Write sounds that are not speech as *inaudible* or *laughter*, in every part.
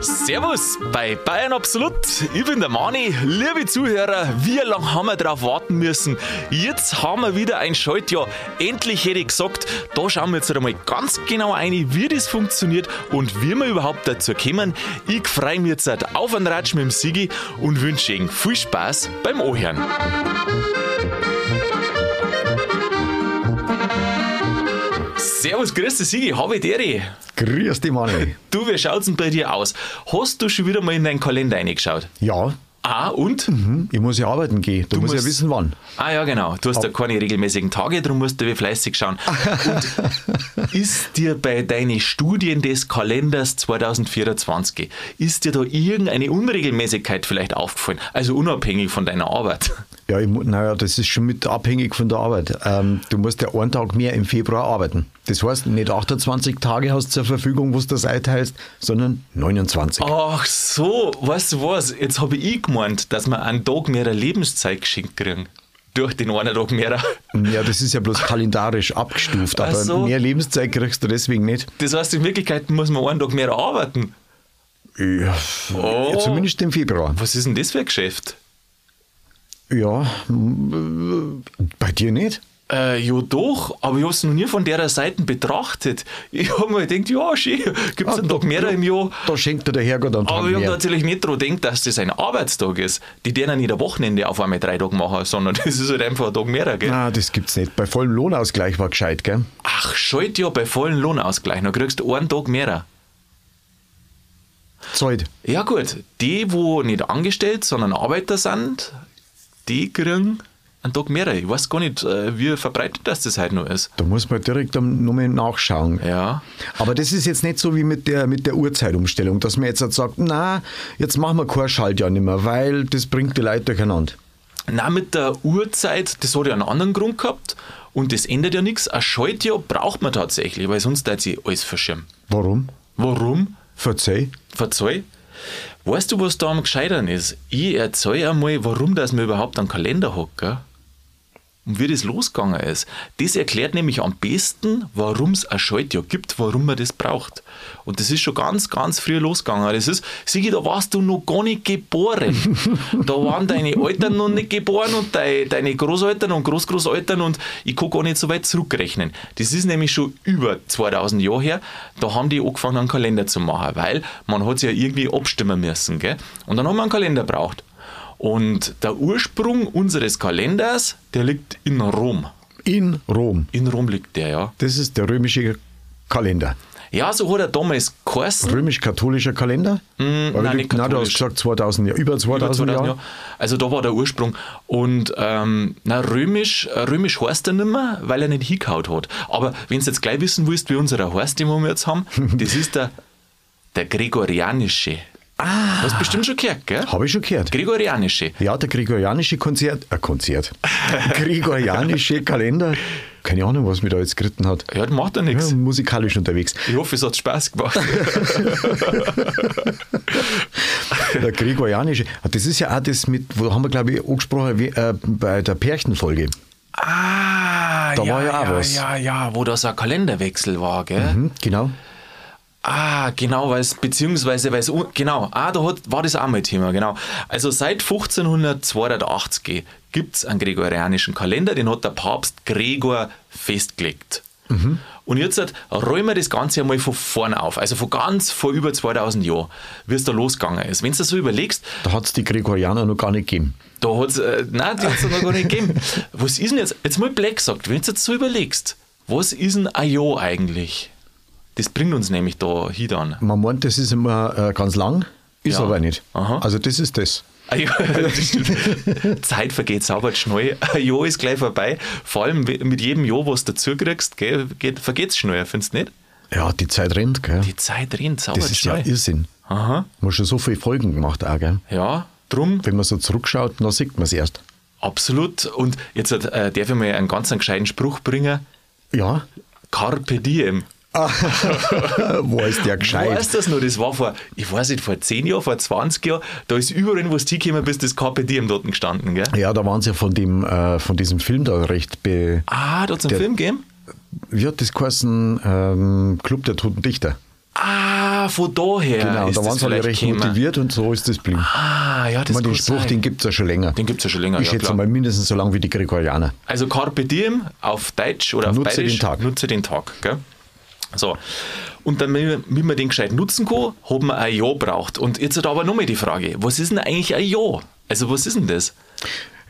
Servus bei Bayern Absolut. Ich bin der Mani. Liebe Zuhörer, wie lange haben wir darauf warten müssen? Jetzt haben wir wieder ein Schaltjahr. Endlich hätte ich gesagt, da schauen wir jetzt einmal ganz genau ein, wie das funktioniert und wie wir überhaupt dazu kommen. Ich freue mich jetzt auf einen Ratsch mit dem Sigi und wünsche Ihnen viel Spaß beim Ohren. Servus, grüß dich, Sigi, habe ich dir. Grüß dich, Manni. Du, wie schaut's denn bei dir aus? Hast du schon wieder mal in deinen Kalender reingeschaut? Ja. Ah, und? Mhm. Ich muss ja arbeiten gehen. Du, du musst ja wissen, wann. Ah, ja, genau. Du hast ja keine regelmäßigen Tage, darum musst du wie fleißig schauen. Und *laughs* ist dir bei deinen Studien des Kalenders 2024, ist dir da irgendeine Unregelmäßigkeit vielleicht aufgefallen? Also unabhängig von deiner Arbeit? Ja, ich, naja, das ist schon mit abhängig von der Arbeit. Ähm, du musst ja einen Tag mehr im Februar arbeiten. Das heißt, nicht 28 Tage hast du zur Verfügung, wo du das einteilst, sondern 29. Ach so, weißt du was? Jetzt habe ich gemeint, dass wir einen Tag mehr Lebenszeit geschenkt kriegen durch den einen Tag mehr. Ja, das ist ja bloß kalendarisch abgestuft, aber so. mehr Lebenszeit kriegst du deswegen nicht. Das heißt, in Wirklichkeit muss man einen Tag mehr arbeiten. Ja, oh. zumindest im Februar. Was ist denn das für ein Geschäft? Ja, bei dir nicht? Äh, ja doch, aber ich habe es noch nie von der Seite betrachtet. Ich habe mir gedacht, ja schön, gibt es ah, einen Tag mehr im Jahr. Da schenkt dir der Herrgott einen Tag Aber ich habe natürlich nicht daran gedacht, dass das ein Arbeitstag ist. Die denen nicht ein Wochenende auf einmal drei Tage machen, sondern *laughs* das ist halt einfach ein Tag mehr. Gell? Nein, das gibt es nicht. Bei vollem Lohnausgleich war gescheit, gell? Ach, schalt ja, bei vollem Lohnausgleich, dann kriegst du einen Tag mehr. Zeit. Ja gut, die, wo nicht angestellt, sondern Arbeiter sind, die kriegen einen Tag mehr. Ich weiß gar nicht, äh, wie verbreitet das, das heute noch ist. Da muss man direkt nochmal nachschauen. Ja. Aber das ist jetzt nicht so wie mit der, mit der Uhrzeitumstellung, dass man jetzt halt sagt, na, jetzt machen wir kein Schaltjahr nicht mehr, weil das bringt die Leute durcheinander. Na, mit der Uhrzeit, das hat ja einen anderen Grund gehabt und das ändert ja nichts. Ein Schaltjahr braucht man tatsächlich, weil sonst hat sich alles verschirmen. Warum? Warum? Verzeih. Verzeih? Weißt du, was da am Gescheitern ist? Ich erzähle einmal, warum das man überhaupt einen Kalender hat, gell? Und wie das losgegangen ist. Das erklärt nämlich am besten, warum es ein Schaltjahr gibt, warum man das braucht. Und das ist schon ganz, ganz früh losgegangen. Das ist, Sigi, da warst du noch gar nicht geboren. *laughs* da waren deine Eltern noch nicht geboren und deine, deine Großeltern und Großgroßeltern und ich kann gar nicht so weit zurückrechnen. Das ist nämlich schon über 2000 Jahre her. Da haben die angefangen, einen Kalender zu machen, weil man hat sich ja irgendwie abstimmen müssen. Gell? Und dann haben wir einen Kalender braucht. Und der Ursprung unseres Kalenders, der liegt in Rom. In Rom? In Rom liegt der, ja. Das ist der römische Kalender. Ja, so hat er damals geheißen. Römisch-katholischer Kalender? Mm, nein, nicht nein, du hast gesagt 2000 Jahre, über 2000, über 2000 Jahre. Jahr. Also da war der Ursprung. Und ähm, na, römisch, römisch heißt er nicht mehr, weil er nicht hingehaut hat. Aber wenn du jetzt gleich wissen willst, wie unser heißt, den wir jetzt haben, *laughs* das ist der, der gregorianische Ah. Hast du bestimmt schon gehört, gell? Habe ich schon gehört. Gregorianische. Ja, der gregorianische Konzert, äh, Konzert. *laughs* gregorianische Kalender. Keine Ahnung, was mir da jetzt geritten hat. Ja, das macht ja nichts. Ja, musikalisch unterwegs. Ich hoffe, es hat Spaß gemacht. *laughs* der gregorianische, das ist ja auch das mit, wo haben wir, glaube ich, angesprochen, wie, äh, bei der Pärchenfolge. Ah, da ja, war ja auch ja, was. Ja, ja, wo das ein Kalenderwechsel war, gell? Mhm, genau. Ah, genau, weil es, beziehungsweise, weil es, genau, ah, da hat, war das auch mal Thema, genau. Also seit 1582 gibt es einen gregorianischen Kalender, den hat der Papst Gregor festgelegt. Mhm. Und jetzt räumen wir das Ganze einmal von vorne auf, also von ganz vor über 2000 Jahren, wie es da losgegangen ist. Wenn du das so überlegst. Da hat es die Gregorianer noch gar nicht gegeben. Da hat es, äh, nein, die hat es noch gar nicht gegeben. *laughs* Was ist denn jetzt, jetzt mal Black gesagt, wenn du jetzt so überlegst, was ist ein Jahr eigentlich? Das bringt uns nämlich da hin dann. Man meint, das ist immer äh, ganz lang, ist Ja. aber nicht. Aha. Also das ist das. Ah ja, *laughs* das. Zeit vergeht sauber schnell. Ein Jahr ist gleich vorbei. Vor allem mit jedem Jahr, was du dazu kriegst, vergeht es schneller, findest du nicht? Ja, die Zeit rennt, gell? Die Zeit rennt sauber das ist ja schnell. Irrsinn. Aha. Man hat schon so viele Folgen gemacht, auch, gell? Ja, drum, Wenn man so zurückschaut, dann sieht man es erst. absolut. Und jetzt äh, darf ich mal einen ganz einen gescheiten Spruch bringen. Ja, Carpe diem. *laughs* wo ist der gescheit? Weißt das noch? Das war vor, ich weiß nicht, vor 10 Jahren, vor 20 Jahren, da ist überall, wo du hingekommen bist, das diem dort gestanden, gell? Ja, da waren sie ja von, dem, äh, von diesem Film da recht be Ah, da hat es einen Film gegeben? wie hat das geheißen? Ähm, Club der Toten Dichter. Ah, von daher. Genau, ist da das waren sie alle recht gekommen. motiviert und so ist das blieben. Ah, ja, das meine, den Spruch, sein. den gibt es ja schon länger. Den gibt's ja schon länger, Ich ja, schätze klar. mal mindestens so lange wie die Gregorianer. Also Carpe Diem auf Deutsch oder auf Nutze Bayerisch. den Tag. Nutze den Tag. Gell? So. Und dann, wie man den gescheit nutzen kann, haben wir ein Jahr braucht. Und jetzt hat aber nochmal die Frage, was ist denn eigentlich ein Jahr? Also was ist denn das?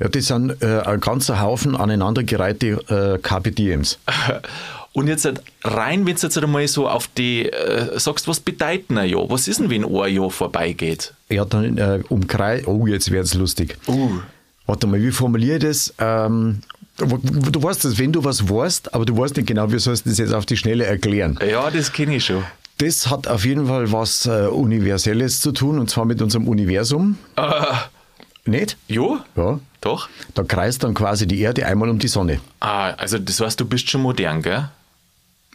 Ja, das sind äh, ein ganzer Haufen aneinandergereihte äh, Diems. *laughs* Und jetzt halt rein, wenn du jetzt einmal so auf die, äh, sagst, was bedeutet ein Jahr? Was ist denn, wenn ein Jahr vorbeigeht? Ja, dann äh, umkreis. Oh, jetzt wird es lustig. Uh. Warte mal, wie formuliere ich das? Ähm, du, weißt das, wenn du was weißt, aber du weißt nicht genau, wie sollst du das jetzt auf die Schnelle erklären. Ja, das kenne ich schon. Das hat auf jeden Fall was äh, Universelles zu tun, und zwar mit unserem Universum. Nicht? Jo? Ja. Doch? Da kreist dann quasi die Erde einmal um die Sonne. Ah, also das heißt, du bist schon modern, gell?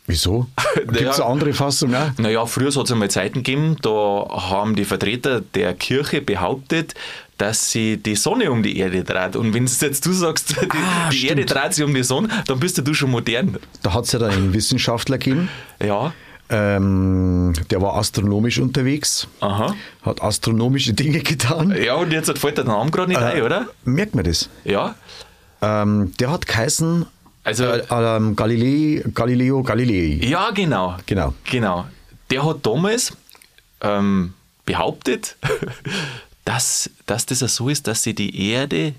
Wieso? *laughs* Gibt es Ja. eine andere Fassung auch? Naja, früher hat es einmal Zeiten gegeben, da haben die Vertreter der Kirche behauptet, dass sie die Sonne um die Erde dreht. Und wenn jetzt du sagst, *laughs* die, Ah, die. Erde dreht sich um die Sonne, dann bist du schon modern. Da hat es ja dann einen Wissenschaftler gegeben, Ja, ähm, der war astronomisch unterwegs, aha. hat astronomische Dinge getan. Ja, und jetzt fällt der Name gerade nicht Äh. ein, oder? Merkt man das? Ja. Ähm, der hat geheißen Also, äh, ähm, Galilei, Galileo Galilei. ja, genau. Genau. Genau. Der hat damals ähm, behauptet, *laughs* dass, dass das ja so ist, dass sie die Erde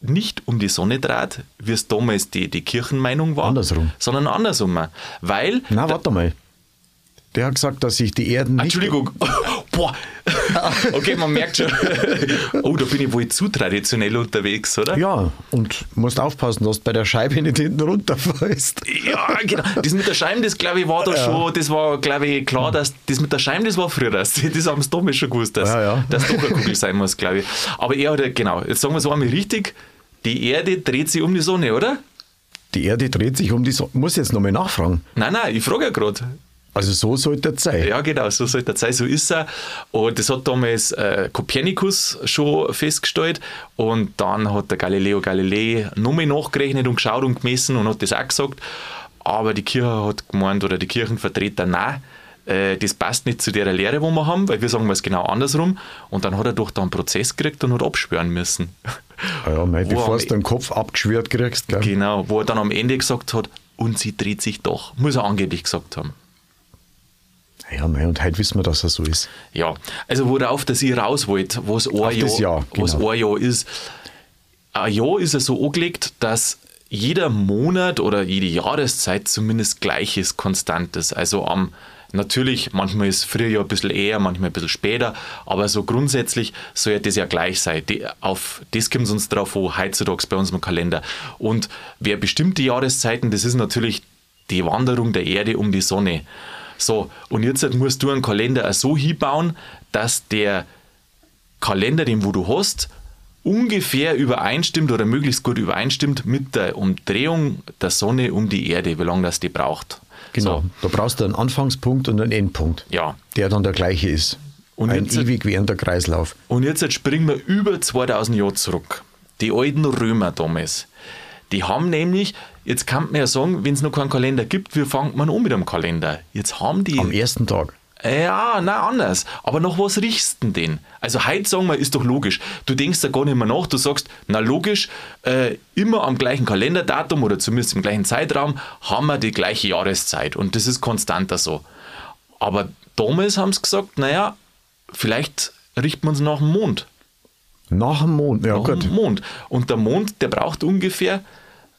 nicht um die Sonne dreht, wie es damals die, die Kirchenmeinung war, Andersrum. sondern andersrum. Weil, Na, warte mal. Der hat gesagt, dass sich die Erden nicht... Entschuldigung, *laughs* boah, *laughs* okay, man merkt schon, *laughs* oh, da bin ich wohl zu traditionell unterwegs, oder? Ja, und musst aufpassen, dass du bei der Scheibe nicht hinten runterfällst. Ja, genau. Das mit der Scheibe, das glaube ich war da schon, das war glaube ich klar, dass das mit der Scheibe, das war früher, das, das haben sie damals schon gewusst, dass, Ja, ja. dass doch eine Kugel sein muss, glaube ich. Aber er hat, ja- genau, jetzt sagen wir es einmal richtig, die Erde dreht sich um die Sonne, oder? Die Erde dreht sich um die Sonne. Muss jetzt nochmal nachfragen. Nein, nein, ich frage ja gerade. Also so sollte es sein. Ja, genau, so sollte es sein, so ist er. Und das hat damals äh, Kopernikus schon festgestellt. Und dann hat der Galileo Galilei nochmal nachgerechnet und geschaut und gemessen und hat das auch gesagt. Aber die Kirche hat gemeint, oder die Kirchenvertreter, nein, äh, das passt nicht zu der Lehre, wo wir haben, weil wir sagen es genau andersrum. Und dann hat er doch da einen Prozess gekriegt und hat abschwören müssen. Ja, ja mei, bevor du den Kopf abgeschwört kriegst. Gell? Genau, wo er dann am Ende gesagt hat, und sie dreht sich doch. Muss er angeblich gesagt haben. Ja, mei, und heute wissen wir, dass er so ist. Ja, also worauf dass ich raus wollte, was ein das Jahr, was genau. ein Jahr ist. Ein Jahr ist ja so angelegt, dass jeder Monat oder jede Jahreszeit zumindest gleich ist, konstant ist. Also am natürlich, manchmal ist Frühjahr ein bisschen eher, manchmal ein bisschen später, aber so grundsätzlich soll ja das ja gleich sein. Die, auf das kommt es uns drauf an, heutzutage bei unserem Kalender. Und wer bestimmt die Jahreszeiten, das ist natürlich die Wanderung der Erde um die Sonne. So, und jetzt musst du einen Kalender auch so hinbauen, dass der Kalender, den wo du hast, ungefähr übereinstimmt oder möglichst gut übereinstimmt mit der Umdrehung der Sonne um die Erde, wie lange das die braucht. Genau. So, Da brauchst du einen Anfangspunkt und einen Endpunkt, ja. der dann der gleiche ist. Und Ein jetzt- ewig währender Kreislauf. Und jetzt springen wir über 2000 Jahre zurück. Die alten Römer damals. Die haben nämlich, jetzt kann man ja sagen, wenn es noch keinen Kalender gibt, wie fängt man an mit einem Kalender? Jetzt haben die. Am ersten Tag. Ja, nein, anders. Aber nach was riechst du denn? Also heute sagen wir, ist doch logisch. Du denkst da gar nicht mehr nach, du sagst, na logisch, äh, immer am gleichen Kalenderdatum oder zumindest im gleichen Zeitraum haben wir die gleiche Jahreszeit und das ist konstanter so. Aber damals haben sie gesagt, naja, vielleicht richten wir uns nach dem Mond. Nach dem Mond. Ja, Nach gut. dem Mond. Und der Mond, der braucht ungefähr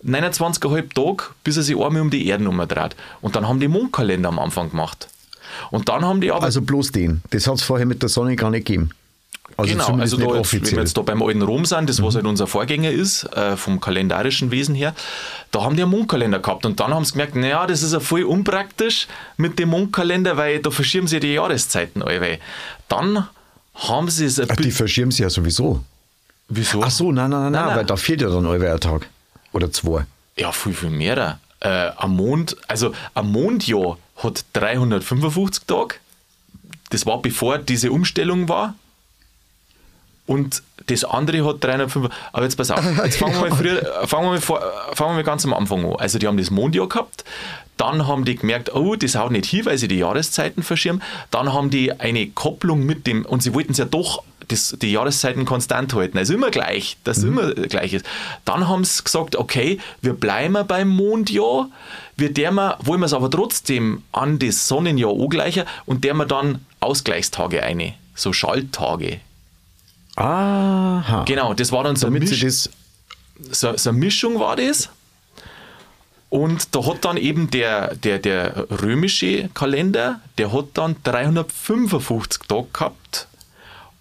29,5 Tage, bis er sich einmal um die Erde umdreht. Und dann haben die Mondkalender am Anfang gemacht. Und dann haben die aber Also bloß den. Das hat es vorher mit der Sonne gar nicht gegeben. Also genau, also da jetzt, wenn. Mhm. wir jetzt da beim alten Rom sind, das was halt unser Vorgänger ist, äh, vom kalendarischen Wesen her, da haben die einen Mondkalender gehabt und dann haben sie gemerkt, naja, das ist ja voll unpraktisch mit dem Mondkalender, weil da verschieben sie die Jahreszeiten alle. Dann haben sie es Ach, die verschirmen sie ja sowieso. Wieso? Ach so, nein, nein, nein, nein, nein. weil da fehlt ja dann ein Tag. Oder zwei. Ja, viel, viel mehr. Äh, am Mond, also am Mondjahr hat 355 Tage. Das war bevor diese Umstellung war. und das andere hat 305. Aber jetzt pass auf, *laughs* jetzt fangen wir mal, früher, fangen wir mal, vor, fangen wir mal ganz am Anfang an. Also die haben das Mondjahr gehabt, dann haben die gemerkt, oh, das haut nicht hin, weil sie die Jahreszeiten verschirmen. Dann haben die eine Kopplung mit dem, und sie wollten es ja doch das, die Jahreszeiten konstant halten, also immer gleich, dass mhm. immer gleich ist. Dann haben sie gesagt, okay, wir bleiben beim Mondjahr, wir wir, wollen wir es aber trotzdem an das Sonnenjahr angleichen und der wir dann Ausgleichstage eine, so Schalttage. Aha. Genau, das war dann so, Damit Misch das so, so eine Mischung war das. Und da hat dann eben der, der, der römische Kalender, der hat dann 355 Tage gehabt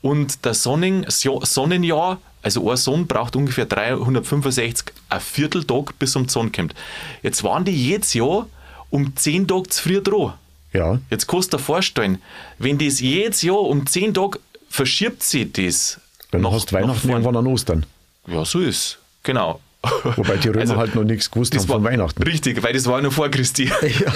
und der Sonnen, Sonnenjahr, also ein Sonn braucht ungefähr 365, ein Vierteltag bis um die Sonne kommt. Jetzt waren die jedes Jahr um 10 Tage zu früh dran. Ja. Jetzt kannst du dir vorstellen, wenn das jedes Jahr um 10 Tage verschiebt sich das. Dann nach, hast du Weihnachten irgendwann an Ostern. Ja, so ist Genau. Wobei die Römer also, halt noch nichts gewusst haben von Weihnachten. Richtig, weil das war noch vor Christi. *laughs* Ja.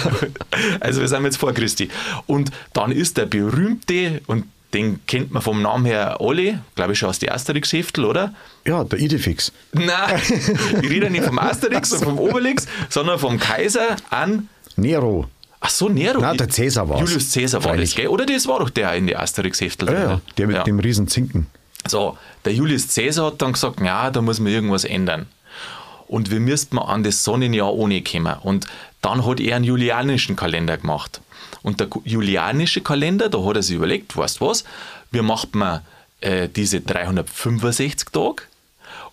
Also wir sind jetzt vor Christi. Und dann ist der berühmte, und den kennt man vom Namen her alle, glaube ich schon aus der Asterix-Heftel, oder? Ja, der Idefix. Nein, *laughs* ich rede nicht vom Asterix und vom Obelix, sondern vom Kaiser an Nero. Ach so, Nero. Nein, der Cäsar war Julius Cäsar war das, gell? Oder das war doch der in der Asterix-Heftel. Ja, ja, der mit ja. dem riesen Zinken. So, der Julius Cäsar hat dann gesagt, ja, da muss man irgendwas ändern. Und wir müssten an das Sonnenjahr ohne kommen. Und dann hat er einen julianischen Kalender gemacht. Und der julianische Kalender, da hat er sich überlegt, weißt du was, wir machen äh, diese 365 Tage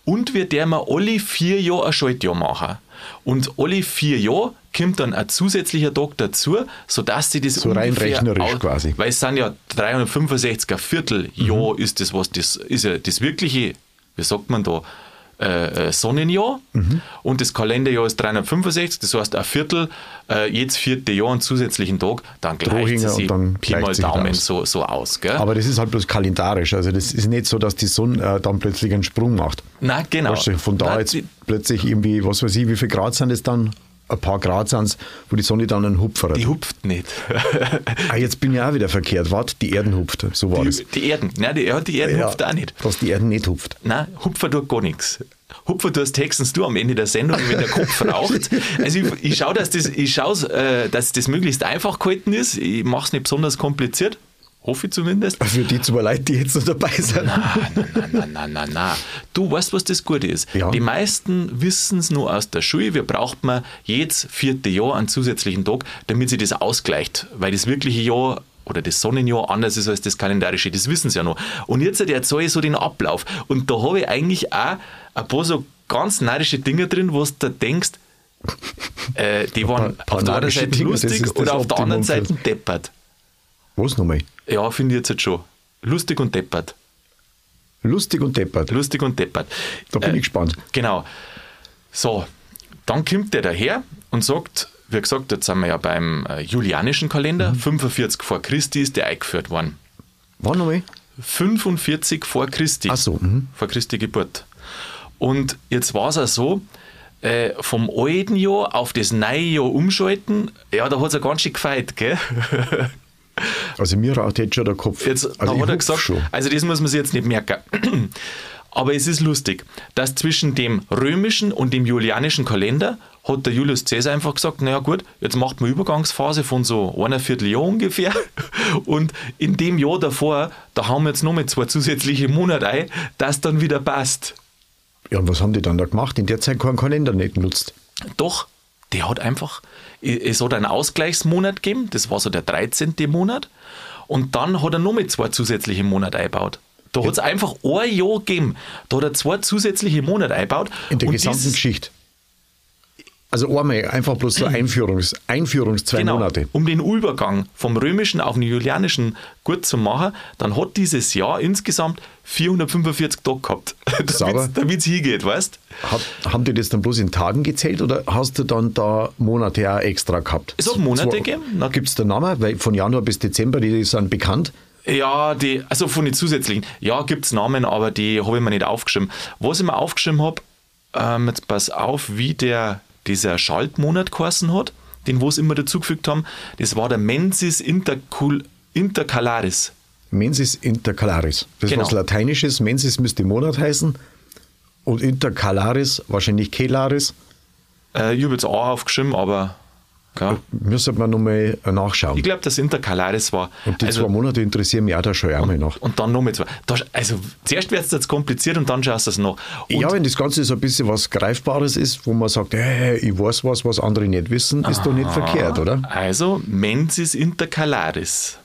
und wir dürfen alle vier Jahre ein Schaltjahr machen. Und alle vier Jahre kommt dann ein zusätzlicher Tag dazu, sodass sie das so rein rechnerisch quasi. Weil es sind ja 365 ein Vierteljahr mhm. ist das, was das ist ja das wirkliche, wie sagt man da, äh, äh, Sonnenjahr mhm. und das Kalenderjahr ist 365, das heißt ein Viertel, äh, jedes vierte Jahr einen zusätzlichen Tag, dann gleicht es sich dann Pi mal Daumen so, so aus. Gell? Aber das ist halt bloß kalendarisch, also das ist nicht so, dass die Sonne äh, dann plötzlich einen Sprung macht. Nein, genau. Weißt du, von da Nein, jetzt plötzlich irgendwie, was weiß ich, wie viel Grad sind es dann? Ein paar Grad sind wo die Sonne dann einen Hupfer hat. Die hupft nicht. *laughs* ah, jetzt bin ich auch wieder verkehrt. Warte, die Erden hupft. So war die, das. Die Erden. Nein, die, die Erden ja, hupft auch nicht. Dass die Erden nicht hupft. Nein, hupfer tut gar nichts. Hupfer tust textens du am Ende der Sendung, wenn der Kopf raucht. *laughs* Also ich, ich schaue, dass das, ich schaue, äh, dass das möglichst einfach gehalten ist. Ich mache es nicht besonders kompliziert. Hoffe ich zumindest. Für die zu leid, die jetzt noch dabei sind. Nein, nein, nein, nein, nein, nein. Du weißt, was das Gute ist. Ja. Die meisten wissen es nur aus der Schule. Wir brauchen man jedes vierte Jahr einen zusätzlichen Tag, damit sie das ausgleicht. Weil das wirkliche Jahr oder das Sonnenjahr anders ist als das kalendarische. Das wissen sie ja noch. Und jetzt erzähle ich so den Ablauf. Und da habe ich eigentlich auch ein paar so ganz neirische Dinge drin, wo du denkst, äh, die waren auf der einen Seite lustig oder auf der anderen Seite deppert. Was nochmal? Ja, finde ich jetzt, jetzt schon. Lustig und deppert. Lustig und deppert. Lustig und deppert. Da bin äh, ich gespannt. Genau. So, dann kommt der daher und sagt, wie gesagt, jetzt sind wir ja beim äh, julianischen Kalender, mhm. 45 vor Christi ist der eingeführt worden. Wann nochmal? 45 vor Christi. Ach so. Mhm. Vor Christi Geburt. Und jetzt war es auch so, äh, vom alten Jahr auf das neue Jahr umschalten, ja, da hat es ja ganz schön gefeit, gell? *laughs* Also mir raucht jetzt schon der Kopf. Jetzt also hat er gesagt, schon. also das muss man sich jetzt nicht merken. *clears throat* Aber es ist lustig, dass zwischen dem römischen und dem julianischen Kalender hat der Julius Caesar einfach gesagt, naja gut, jetzt macht man Übergangsphase von so einer Vierteljahr ungefähr *laughs* und in dem Jahr davor, da haben wir jetzt nochmal zwei zusätzliche Monate ein, das dann wieder passt. Ja, und was haben die dann da gemacht? In der Zeit keinen Kalender nicht genutzt. Doch, der hat einfach, es hat einen Ausgleichsmonat gegeben, das war so der 13. Monat, und dann hat er noch mit zwei zusätzliche Monate eingebaut. Da ja. hat es einfach ein Jahr gegeben. Da hat er zwei zusätzliche Monate eingebaut. In der gesamten dieses, Geschichte. Also einmal einfach bloß so Einführungs, Einführungs zwei genau, Monate. Um den Übergang vom römischen auf den julianischen gut zu machen, dann hat dieses Jahr insgesamt 445 Tage gehabt, *laughs* damit es hingeht, weißt du? Haben die das dann bloß in Tagen gezählt oder hast du dann da Monate auch extra gehabt? Es hat Monate gegeben. Gibt es da Namen? Weil von Januar bis Dezember, die sind bekannt. Ja, die, also von den zusätzlichen. Ja, gibt es Namen, aber die habe ich mir nicht aufgeschrieben. Was ich mir aufgeschrieben habe, ähm, jetzt pass auf, wie der dieser Schaltmonat geheißen hat, den wo es immer dazugefügt haben, das war der Mensis Intercul Intercalaris. Mensis intercalaris. Das Genau. ist was Lateinisches. Mensis müsste Monat heißen. Und intercalaris wahrscheinlich Kelaris. Äh, ich habe jetzt auch aufgeschrieben, aber ja. Müssen wir nochmal nachschauen. ich glaube, das Intercalaris war. Und die also, zwei Monate interessieren mich auch da schon einmal nach. und dann nochmal zwei. Da, also zuerst wird es jetzt kompliziert und dann schaust du es noch. Und ja, wenn das Ganze so ein bisschen was Greifbares ist, wo man sagt, hey, ich weiß was, was andere nicht wissen, ist doch nicht verkehrt, oder? Also Mensis Intercalaris.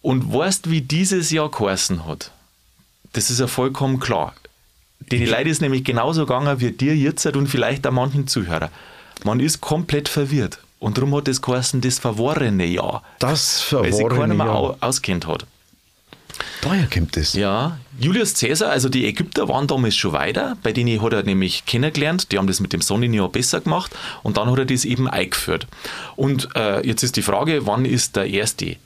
Und weißt, wie dieses Jahr geheißen hat? Das ist ja vollkommen klar. Den Leute ist nämlich genauso gegangen wie dir jetzt und vielleicht auch manchen Zuhörer. Man ist komplett verwirrt. Und darum hat das geheißen, das verworrene Jahr. Das Weil sich keiner verworrene mehr Jahr. au- auskennt hat. Daher kommt es. Ja, Julius Caesar, also die Ägypter waren damals schon weiter, bei denen hat er nämlich kennengelernt, die haben das mit dem Sonnenjahr besser gemacht und dann hat er das eben eingeführt. Und äh, jetzt ist die Frage, wann ist der erste,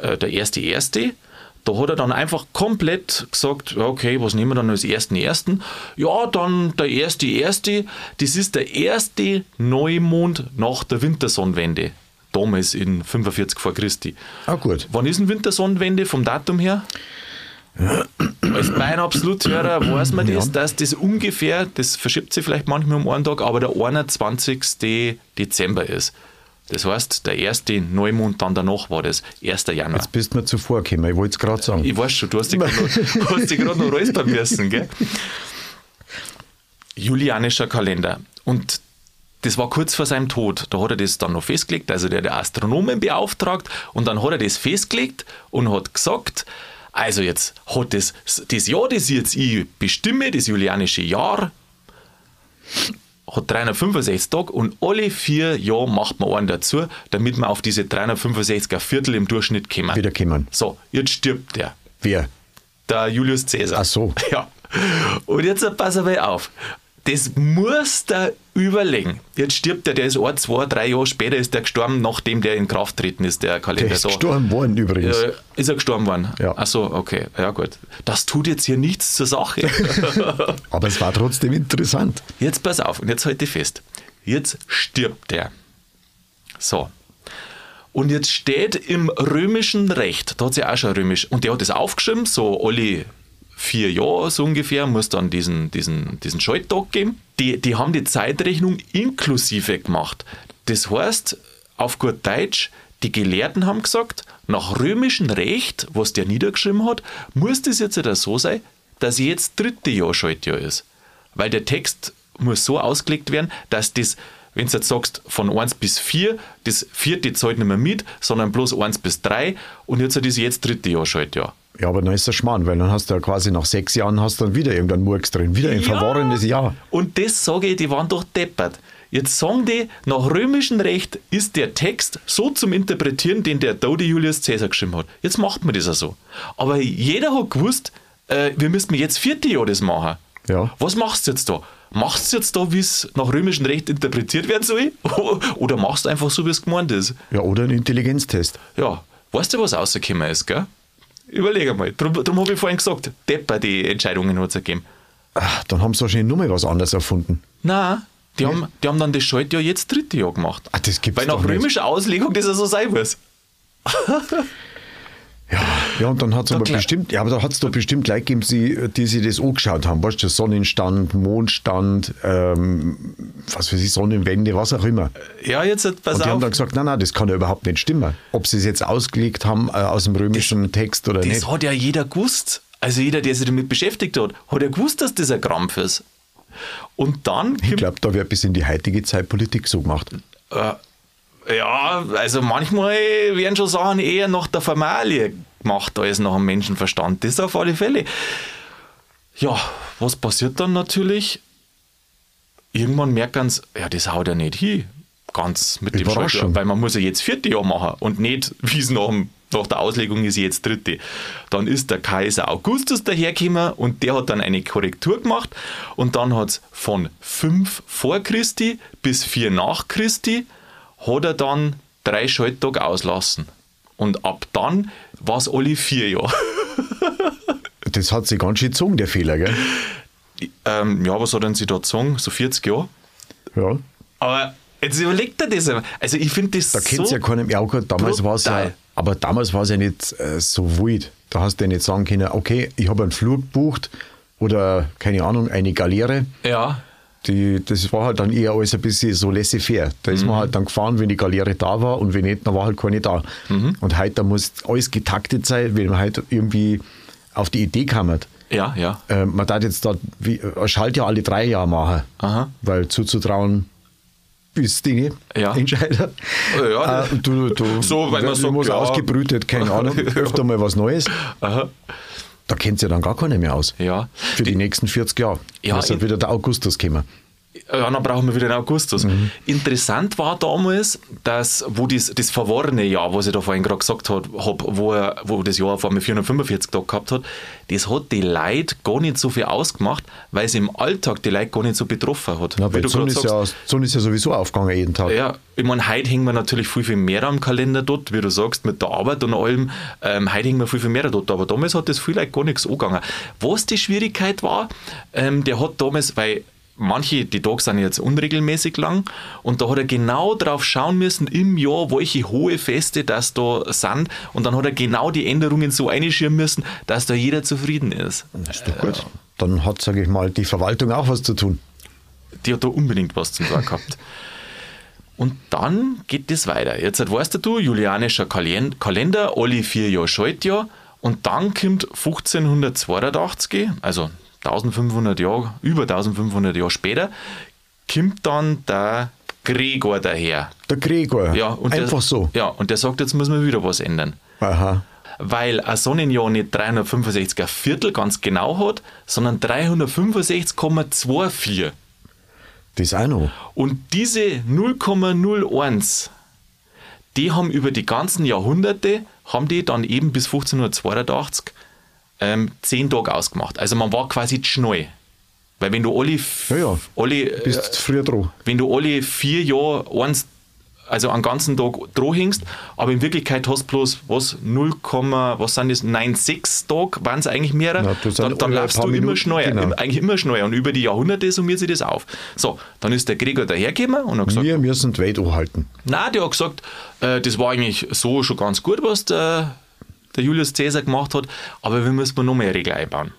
äh, der erste erste? Da hat er dann einfach komplett gesagt, ja, okay, was nehmen wir dann als ersten ersten? Ja, dann der erste erste, das ist der erste Neumond nach der Wintersonnenwende. Damals in 45 vor Christi. Ah, gut. Wann ist denn Wintersonnenwende vom Datum her? Als Bayern-Absoluthörer weiß man das, dass das ungefähr, das verschiebt sich vielleicht manchmal um einen Tag, aber der 21. Dezember ist. Das heißt, der erste Neumond dann danach war das, 1. Januar. Jetzt bist du mir zuvor gekommen, ich wollte es gerade sagen. Ich weiß schon, du hast dich gerade noch, noch räuspern müssen, gell? Julianischer Kalender. Und das war kurz vor seinem Tod. Da hat er das dann noch festgelegt. Also der hat Astronomen beauftragt und dann hat er das festgelegt und hat gesagt, also jetzt hat das, das Jahr, das jetzt ich bestimme, das julianische Jahr, hat 365 Tage und alle vier Jahre macht man einen dazu, damit man auf diese 365er Viertel im Durchschnitt kommen. Wieder kommen. So, jetzt stirbt der. Wer? Der Julius Caesar. Ach so. *laughs* Ja. Und jetzt pass aber auf. Das muss der überlegen. Jetzt stirbt der, der ist ein, zwei, drei Jahre später ist der gestorben, nachdem der in Kraft treten ist, der Kalender. Der ist So. gestorben worden übrigens. Äh, ist er gestorben worden? Ja. Ach so, okay. Ja, gut. Das tut jetzt hier nichts zur Sache. *laughs* *laughs* Aber es war trotzdem interessant. Jetzt pass auf und jetzt halte ich fest. Jetzt stirbt der. So. Und jetzt steht im römischen Recht, da hat ja auch schon römisch, und der hat das aufgeschrieben, so alle vier Jahre so ungefähr, muss dann diesen, diesen, diesen Schalttag geben. Die, die haben die Zeitrechnung inklusive gemacht. Das heißt, auf gut Deutsch, die Gelehrten haben gesagt, nach römischem Recht, was der niedergeschrieben hat, muss das jetzt wieder so sein, dass jetzt dritte Jahr Schaltjahr ist. Weil der Text muss so ausgelegt werden, dass das, wenn du jetzt sagst, von 1 bis 4, das vierte zahlt nicht mehr mit, sondern bloß 1 bis 3 und jetzt ist jetzt dritte Jahr Schaltjahr. Ja, aber dann ist das Schmarrn, weil dann hast du ja quasi nach sechs Jahren hast du dann wieder irgendein Murks drin, wieder ein verworrenes Jahr. Und das sage ich, die waren doch deppert. Jetzt sagen die, nach römischem Recht ist der Text so zum Interpretieren, den der Dode Julius Caesar geschrieben hat. Jetzt macht man das auch so. Aber jeder hat gewusst, äh, wir müssten jetzt vierte Jahr das machen. Ja. Was machst du jetzt da? Machst du jetzt da, wie es nach römischem Recht interpretiert werden soll? *laughs* Oder machst du einfach so, wie es gemeint ist? Ja, oder ein Intelligenztest. Ja, weißt du, was rausgekommen ist, gell? Überleg einmal. Darum, darum habe ich vorhin gesagt, Depper, die Entscheidungen hat es ergeben. Ah, Dann haben sie wahrscheinlich nur mal was anderes erfunden. Nein, die, haben, die haben dann das Schaltjahr jetzt dritte Jahr gemacht. Ah, das gibt's Weil nach römischer Auslegung das ja so sein muss. *laughs* Ja, ja und dann hat es aber klar. bestimmt, ja, aber da hat es doch bestimmt Leute gegeben, die, die sich das angeschaut haben. Weißt du, Sonnenstand, Mondstand, ähm, was weiß ich, Sonnenwende, was auch immer. Ja, jetzt pass Und die haben auf. dann gesagt, nein, nein, das kann ja überhaupt nicht stimmen. Ob sie es jetzt ausgelegt haben äh, aus dem römischen Text oder Das nicht. hat ja jeder gewusst. Also jeder, der sich damit beschäftigt hat, hat ja gewusst, dass das ein Krampf ist. Und dann Ich glaube, da wird bis in die heutige Zeit Politik so gemacht. Ja, also manchmal werden schon Sachen eher nach der Formalie gemacht als nach dem Menschenverstand. Das auf alle Fälle. Ja, was passiert dann natürlich? Irgendwann merken sie, ja, das haut ja nicht hin. Ganz mit dem. Schaltjahr, weil man muss ja jetzt vierte Jahr machen und nicht, wie es nach, nach der Auslegung ist, jetzt dritte. Dann ist der Kaiser Augustus dahergekommen und der hat dann eine Korrektur gemacht und dann hat es von 5 vor Christi bis 4 nach Christi hat er dann drei Schalttage auslassen. Und ab dann war es alle vier Jahre. *laughs* Das hat sich ganz schön gezogen, der Fehler, gell? ähm, ja, was hat denn sie da gesagt? So 40 Jahre? Ja. Aber jetzt überlegt er das einmal. Also ich finde das Da kennt so ja keiner mehr. Ja, gut, damals war es ja. Aber damals war es ja nicht äh, so wild. Da hast du ja nicht sagen können, okay, ich habe einen Flug gebucht oder, keine Ahnung, eine Galeere. Ja. Die, das war halt dann eher alles ein bisschen so laissez-faire. Da ist man halt dann gefahren, wenn die Galeere da war und wenn nicht, dann war halt keine da. Und heute, da muss alles getaktet sein, weil man halt irgendwie auf die Idee kam. Ja, ja. Äh, man darf jetzt da wie, ein Schaltjahr alle drei Jahre machen, Aha. weil zuzutrauen ist Dinge, Ja. Entscheider. Ja, Äh, du, du, So, weil man sagt, muss ja. ausgebrütet, keine *laughs* Ahnung, öfter mal was Neues. Aha. Da kennt ja dann gar keiner mehr aus. Ja. Für die, nächsten 40 Jahre. Ja, halt ich- wieder der Augustus gekommen. Ja, dann brauchen wir wieder den Augustus. Interessant war damals, dass, wo das, das verworrene Jahr, was ich da vorhin gerade gesagt habe, hab, wo, er, wo das Jahr vor mir 445 Tage gehabt hat, das hat die Leute gar nicht so viel ausgemacht, weil es im Alltag die Leute gar nicht so betroffen hat. Wie weil du Sonne ist, ja, Sonne ist ja sowieso aufgegangen jeden Tag. Ja, ich meine, heute hängen wir natürlich viel, viel mehr am Kalender dort, wie du sagst, mit der Arbeit und allem. Ähm, heute hängen wir viel, viel mehr dort, aber damals hat das vielleicht gar nichts angegangen. Was die Schwierigkeit war, ähm, der hat damals, weil manche, die Tage sind jetzt unregelmäßig lang und da hat er genau drauf schauen müssen im Jahr, welche hohe Feste das da sind und dann hat er genau die Änderungen so einschirmen müssen, dass da jeder zufrieden ist. Ist doch gut. Dann hat, sage ich mal, die Verwaltung auch was zu tun. die hat da unbedingt was zum Tun gehabt. *laughs* Und dann geht das weiter. Jetzt weißt du, julianischer Kalen- Kalender, alle vier Jahre Schaltjahr. Und dann kommt 1582, also 1500 Jahre, über 1500 Jahre später, kommt dann der Gregor daher. Der Gregor. Ja, und Einfach der, so. Ja, und der sagt, jetzt müssen wir wieder was ändern. Aha. Weil ein Sonnenjahr nicht 365er Viertel ganz genau hat, sondern 365,24. Das auch noch. Und diese 0,01, die haben über die ganzen Jahrhunderte, haben die dann eben bis 1582 ähm, 10 Tage ausgemacht. Also man war quasi schnell. Weil wenn du alle, Ja, ja. alle Bist früher dran. wenn du alle vier Jahre eins, also einen ganzen Tag dran hängst, aber in Wirklichkeit hast du bloß was 0, was sind das, 96 Tage, waren es eigentlich mehrere, Na, dann, dann laufst du immer Minuten, schneller, genau. eigentlich immer schneller und über die Jahrhunderte summiert sich das auf. So, dann ist der Gregor dahergekommen und hat gesagt, Wir müssen die Welt anhalten. Nein, der hat gesagt, äh, das war eigentlich so schon ganz gut, was der, der Julius Caesar gemacht hat, aber wir müssen noch mehr Regeln einbauen.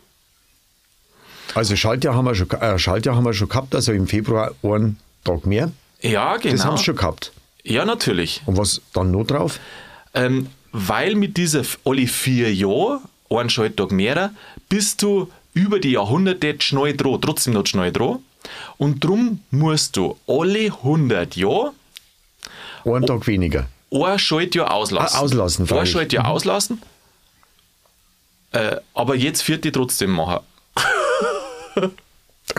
Also Schaltjahr haben wir schon, äh, Schaltjahr haben wir schon gehabt, also im Februar einen Tag mehr. Ja, genau. Das haben sie schon gehabt. Ja, natürlich. Und was dann noch drauf? Ähm, weil mit dieser alle vier Jahre, einen Schalttag mehr, bist du über die Jahrhunderte schnell dran, trotzdem noch schnell dran. Und darum musst du alle 100 Jahre Einen Tag weniger. Ein Schaltjahr auslassen. Ah, auslassen, Ein freilich. Schaltjahr auslassen. Äh, aber jetzt wird die trotzdem machen. *laughs*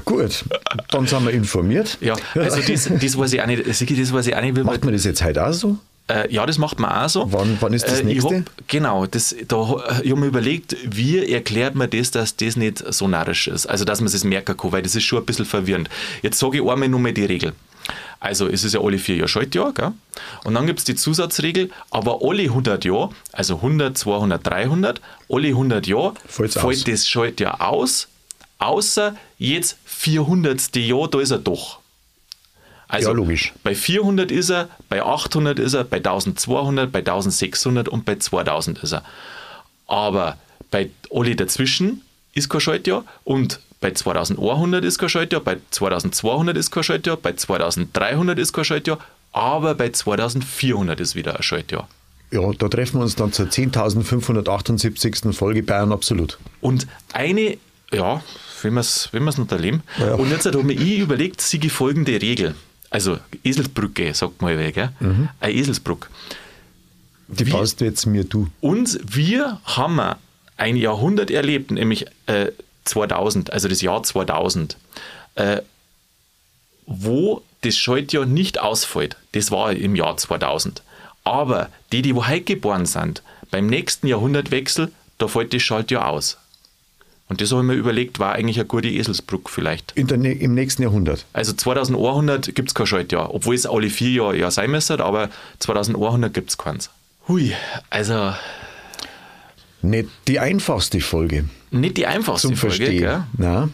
Gut, dann sind wir informiert. Ja, also das, das weiß ich auch nicht. Das weiß ich auch nicht, Macht man das jetzt heute auch so? Äh, ja, das macht man auch so. Wann- wann ist das ich nächste? Hab, genau, das, da, ich habe mir überlegt, wie erklärt man das, dass das nicht so narrisch ist. Also, dass man es merken kann, weil das ist schon ein bisschen verwirrend. Jetzt sage ich einmal nur mal die Regel. Also, es ist ja alle vier Jahre Schaltjahr, gell? Und dann gibt es die Zusatzregel, aber alle 100 Jahre, also 100, 200, 300, alle 100 Jahre Fällt's aus. fällt das Schaltjahr aus, außer jetzt 400. Jahr, da ist er doch. Also Ja, logisch. bei 400 ist er, bei 800 ist er, bei 1200, bei 1600 und bei 2000 ist er. Aber bei alle dazwischen ist kein Schaltjahr und bei 2100 ist kein Schaltjahr, bei 2200 ist kein Schaltjahr, bei 2300 ist kein Schaltjahr, aber bei 2400 ist wieder ein Schaltjahr. Ja, da treffen wir uns dann zur 10.578. Folge Bayern Absolut. Und eine, ja, wenn wir es wenn wir's noch erleben. Ja. Und jetzt habe ich überlegt, sie die folgende Regel. Also Eselsbrücke, sagt man ja, gell? Eine Eselsbrücke. Die baust jetzt mir du. Und wir haben ein Jahrhundert erlebt, nämlich äh, 2000, also das Jahr 2000, äh, wo das Schaltjahr nicht ausfällt. Das war im Jahr 2000. Aber die, die wo heute geboren sind, beim nächsten Jahrhundertwechsel, da fällt das Schaltjahr aus. Und das habe ich mir überlegt, war eigentlich eine gute Eselsbrücke vielleicht. Der, Im nächsten Jahrhundert. Also 2100 gibt es kein Schaltjahr, obwohl es alle vier Jahre ja sein müsste, aber 2100 gibt es keins. Hui, also Nicht die einfachste Folge nicht die einfachste zum Folge, Verstehen. gell? Na?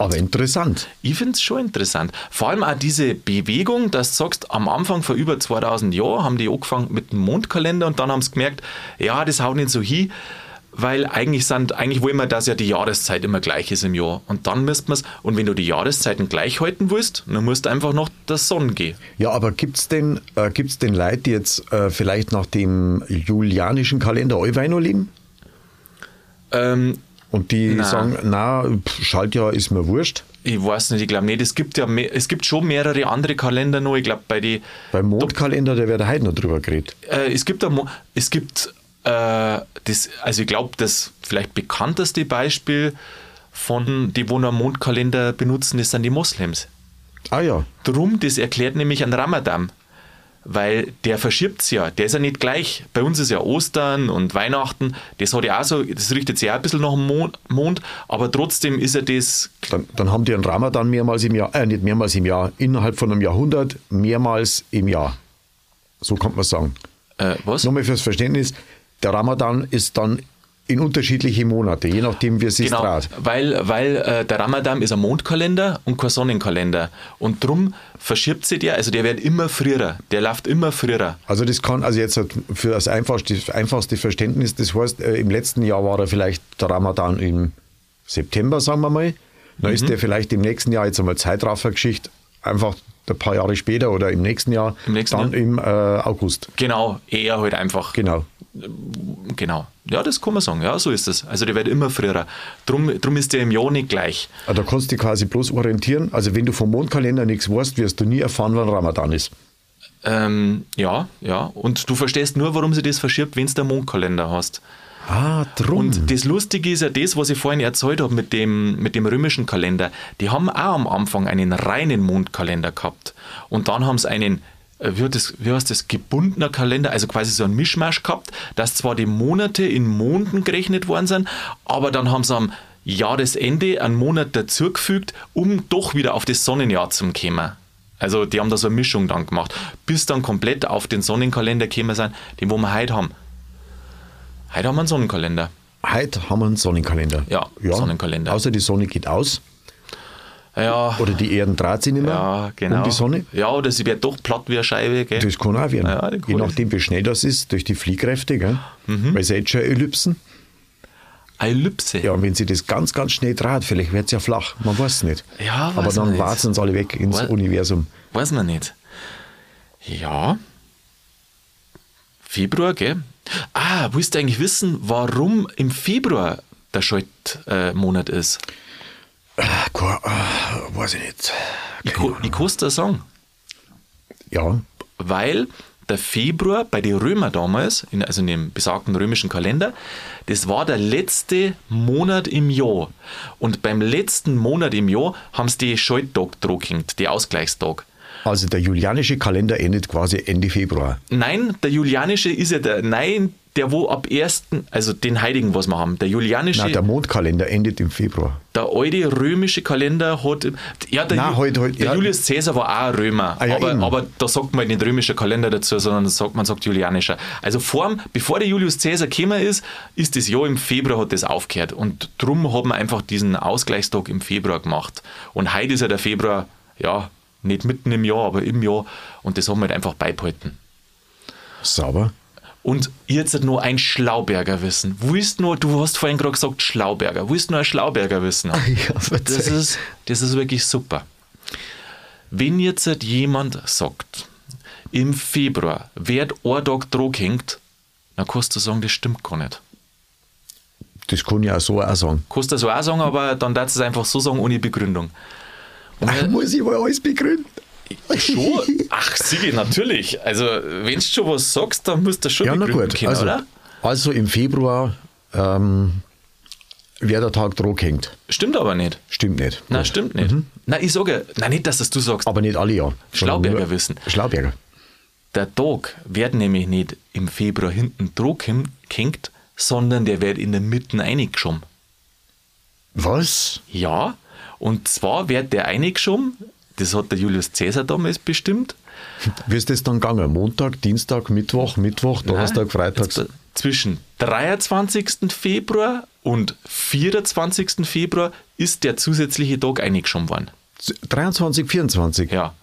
Aber interessant. Ich finde es schon interessant. Vor allem auch diese Bewegung, dass du sagst, am Anfang vor über 2000 Jahren haben die angefangen mit dem Mondkalender und dann haben sie gemerkt, ja, das haut nicht so hin, weil eigentlich sind, eigentlich wollen wir, dass ja die Jahreszeit immer gleich ist im Jahr. Und dann müsste man es, und wenn du die Jahreszeiten gleich halten willst, dann musst du einfach noch der Sonne gehen. Ja, aber gibt es denn, äh, gibt's denn Leute, die jetzt äh, vielleicht nach dem julianischen Kalender allweil noch leben? Ähm, Und die Na. sagen, na, Schaltjahr ist mir wurscht. ich weiß nicht, ich glaube nicht. Es gibt ja mehr, es gibt schon mehrere andere Kalender noch. Ich glaube, bei die Beim Mondkalender, da wird heute noch drüber geredet. Äh, es gibt, Mo- es gibt äh, das, also ich glaube, das vielleicht bekannteste Beispiel von die, wo einen Mondkalender benutzen, das sind die Moslems. Ah ja, Drum, das erklärt nämlich einen Ramadan. Weil der verschiebt ja, der ist ja nicht gleich. Bei uns ist ja Ostern und Weihnachten, das hat ja auch so, das richtet sich auch ein bisschen nach dem Mond, Mond aber trotzdem ist ja das, dann, dann haben die einen Ramadan mehrmals im Jahr, äh, nicht mehrmals im Jahr, innerhalb von einem Jahrhundert mehrmals im Jahr. So kann man sagen. äh, was? Nochmal fürs Verständnis, der Ramadan ist dann in unterschiedliche Monate, je nachdem, wie es ist Genau, draht. weil, weil äh, der Ramadan ist ein Mondkalender und kein Sonnenkalender. Und drum verschiebt sich der, also der wird immer früher, der läuft immer früher. Also das kann, also jetzt für das einfachste, einfachste Verständnis, das heißt, äh, im letzten Jahr war er vielleicht der Ramadan im September, sagen wir mal. Dann Mhm. ist der vielleicht im nächsten Jahr jetzt einmal Zeitraffergeschichte, einfach ein paar Jahre später oder im nächsten Jahr, Im nächsten dann Jahr. im äh, August. Genau, eher halt einfach. Genau. Genau. Ja, das kann man sagen. Ja, so ist es. Also der wird immer früher. Drum, drum ist der im Jahr nicht gleich. Also Da kannst du dich quasi bloß orientieren. Also wenn du vom Mondkalender nichts weißt, wirst du nie erfahren, wann Ramadan ist. Ähm, ja, ja. Und du verstehst nur, warum sie das verschiebt, wenn du den Mondkalender hast. Ah, drum. Und das Lustige ist ja das, was ich vorhin erzählt habe mit dem, mit dem römischen Kalender. Die haben auch am Anfang einen reinen Mondkalender gehabt. Und dann haben sie einen, äh, wie, das, wie heißt das, gebundener Kalender, also quasi so ein Mischmasch gehabt, dass zwar die Monate in Monden gerechnet worden sind, aber dann haben sie am Jahresende einen Monat dazugefügt, um doch wieder auf das Sonnenjahr zu kommen. Also die haben da so eine Mischung dann gemacht, bis dann komplett auf den Sonnenkalender gekommen sind, den wo wir heute haben. Heute haben wir einen Sonnenkalender. Heute haben wir einen Sonnenkalender. Ja, Sonnenkalender. Außer die Sonne geht aus Ja, oder die Erden dreht sich nicht mehr ja, genau. um die Sonne. Ja, oder sie wird doch platt wie eine Scheibe, gell? Das kann auch werden. Ja, Je nachdem, wie schnell das ist, durch die Fliehkräfte, gell? Mhm. weil es ja jetzt schon Ellipsen. Eine Ellipse. Ja, und wenn sie das ganz, ganz schnell dreht, vielleicht wird es ja flach. Man weiß es nicht. Ja, weiß Aber dann warten uns alle weg ins Wei- Universum. Weiß man nicht. Ja. Februar, gell? Ah, willst du eigentlich wissen, warum im Februar der Schaltmonat ist? Ah, kein- ah, weiß ich nicht. Ich, ich kann es dir sagen. Ja, weil der Februar bei den Römer damals, in, also in dem besagten römischen Kalender, das war der letzte Monat im Jahr. Und beim letzten Monat im Jahr haben sie die Schalttag draufgehängt, die Ausgleichstag. Also der julianische Kalender endet quasi Ende Februar. Nein, der julianische ist ja der, nein, der wo ab 1., also den heiligen, was wir haben. Der julianische, Nein, der Mondkalender endet im Februar. der alte römische Kalender hat, ja, der, Nein, Ju- halt, halt, der ja. Julius Caesar war auch ein Römer, Ah, ja, aber, eben. aber da sagt man nicht römischer Kalender dazu, sondern sagt, man sagt julianischer. Also vorm, bevor der Julius Caesar gekommen ist, ist das Jahr im Februar hat das aufgehört und drum hat man einfach diesen Ausgleichstag im Februar gemacht. Und heute ist ja der Februar, ja, nicht mitten im Jahr, aber im Jahr und das haben wir halt einfach beibehalten. Sauber. Und jetzt noch ein Schlauberger Wissen. Willst nur, du hast vorhin gerade gesagt Schlauberger. Willst nur ein Schlauberger Wissen? *laughs* Ja, Das ist, das ist wirklich super. Wenn jetzt jemand sagt, im Februar wird ein Tag Druck hängt, dann kannst du sagen, das stimmt gar nicht. Das kann ich auch so auch sagen. Kannst du so auch sagen, aber dann darfst du es einfach so sagen, ohne Begründung. Ach, muss ich mal alles begründen? schon, *laughs* ach Sigi, natürlich. Also, wenn du schon was sagst, dann musst du schon Ja, na begründen gut. können, Also, oder? also im Februar ähm, wer der Tag Druck hängt. Stimmt aber nicht. Stimmt nicht. Nein, Gut. stimmt nicht. Nein, ich sage, nein, nicht, dass das du sagst. Aber nicht alle ja. Schlauberger wissen. Schlauberger. Der Tag wird nämlich nicht im Februar hinten Druck hängt, sondern der wird in der Mitte eingeschoben. Was? Ja, und zwar wird der eingeschoben, das hat der Julius Caesar damals bestimmt. Wie ist das dann gegangen? Montag, Dienstag, Mittwoch, Mittwoch, Donnerstag, Nein, Freitag. Zwischen 23. Februar und 24. Februar ist der zusätzliche Tag eingeschoben worden. 23, 24. Ja.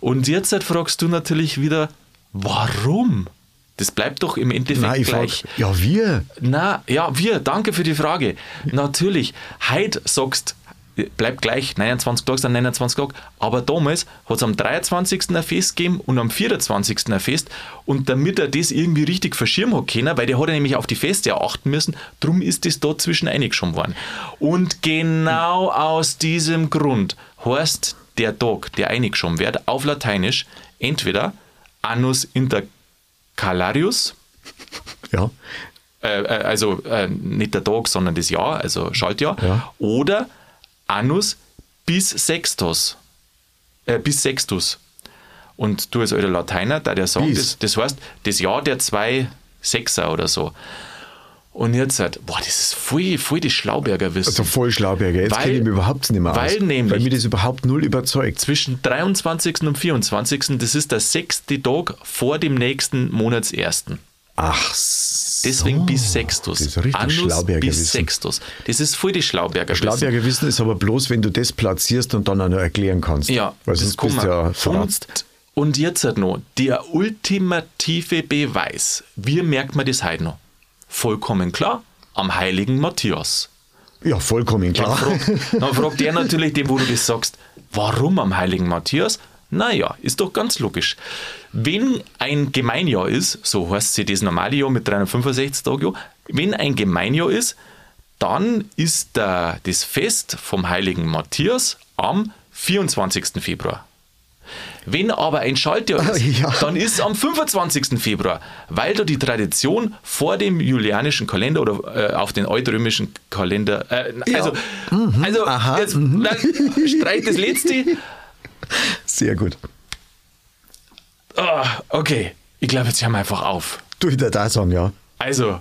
Und jetzt halt fragst du natürlich wieder, warum? Das bleibt doch im Endeffekt Nein, ich gleich. frag, ja, wir. Na, ja, wir, danke für die Frage. Natürlich, heute sagst bleibt gleich, 29 Tage sind 29 Tage, aber damals hat es am 23. ein Fest gegeben und am 24. ein Fest und damit er das irgendwie richtig verschirmen hat können, weil der hat ja nämlich auf die Feste achten müssen, drum ist das da zwischen eingeschoben worden. Und genau aus diesem Grund heißt der Tag, der eingeschoben wird, auf Lateinisch entweder Annus Intercalarius, Ja. äh, äh, also äh, nicht der Tag, sondern das Jahr, also Schaltjahr, Ja. oder Annus bis Sextus. Äh, bis Sextus. Und du als alter Lateiner, da der Bis. das, das heißt, das Jahr der zwei Sechser oder so. Und jetzt halt, boah, das ist voll, voll das Schlauberger Wissen. Also voll Schlauberger. Jetzt kenne ich mich überhaupt nicht mehr aus. weil nämlich- Weil mir das überhaupt null überzeugt. Zwischen 23. und 24. Das ist der sechste Tag vor dem nächsten Monatsersten. Ach so. Deswegen bis Sextus. Das ist richtig Annus bis Wissen. Sextus. Das ist voll die Schlauberger Wissen. Schlauberger Wissen ist aber bloß, wenn du das platzierst und dann auch noch erklären kannst. Ja, Weil das sonst kann bist du ja verratzt. Und, und jetzt halt noch, der ultimative Beweis. Wie merkt man das heute noch? Vollkommen klar, am heiligen Matthias. Ja, vollkommen Dann klar. fragt, dann fragt der natürlich dem, wo du das sagst, warum am heiligen Matthias? Naja, ist doch ganz logisch. Wenn ein Gemeinjahr ist, so heißt sie das normale Jahr mit 365 Tagen, wenn ein Gemeinjahr ist, dann ist der, das Fest vom heiligen Matthias am 24. Februar. Wenn aber ein Schaltjahr ist, *laughs* Ja. dann ist es am 25. Februar, weil da die Tradition vor dem julianischen Kalender oder äh, auf den altrömischen Kalender, äh, also, also aha, jetzt nein, streich das *laughs* letzte. Sehr gut. Ah, okay, ich glaube, jetzt hören wir einfach auf. Du wieder da sagen, ja. Also,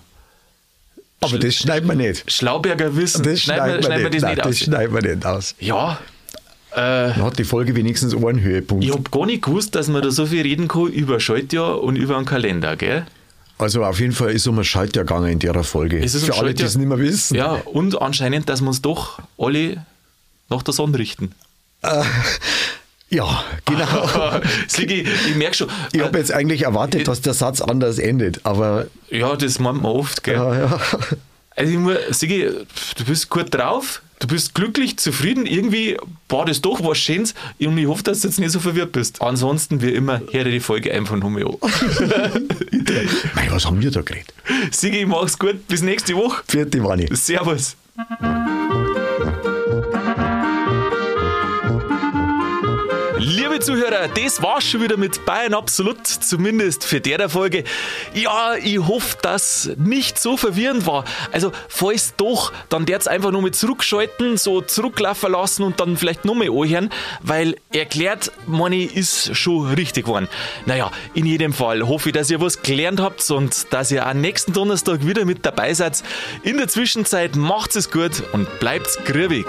Aber das schneiden wir nicht. Schlauberger Wissen, Das schneiden wir, schneiden wir das Nein, nicht das aus. schneiden wir nicht aus. Ja, Dann hat die Folge wenigstens einen Höhepunkt. ich habe gar nicht gewusst, dass man da so viel reden kann über Schaltjahr und über einen Kalender, gell? Also auf jeden Fall ist um ein Schaltjahr gegangen in der Folge. Es ist um Für alle, die es nicht mehr wissen. Ja, und anscheinend, dass wir uns doch alle nach der Sonne richten. Ja, genau. *laughs* Sigi, ich merke schon. Ich äh, habe jetzt eigentlich erwartet, dass der Satz anders endet, aber ja, das meint man oft, gell? ja, ja. Also ich muss, Sigi, du bist gut drauf, du bist glücklich, zufrieden, irgendwie war das doch was Schönes und ich hoffe, dass du jetzt nicht so verwirrt bist. Ansonsten, wie immer, höre die Folge einfach nochmal an. Mei, was haben wir da geredet? Sigi, mach's gut, bis nächste Woche. Vierte Wanni. Servus. Liebe Zuhörer, das war's schon wieder mit Bayern Absolut, zumindest für der Folge. Ja, ich hoffe, dass nicht so verwirrend war. Also, falls doch, dann der's einfach nur mit zurückschalten, so zurücklaufen lassen und dann vielleicht nochmal anhören, weil erklärt, meine ist schon richtig geworden. Naja, in jedem Fall hoffe ich, dass ihr was gelernt habt und dass ihr am nächsten Donnerstag wieder mit dabei seid. In der Zwischenzeit macht's es gut und bleibt's grübig.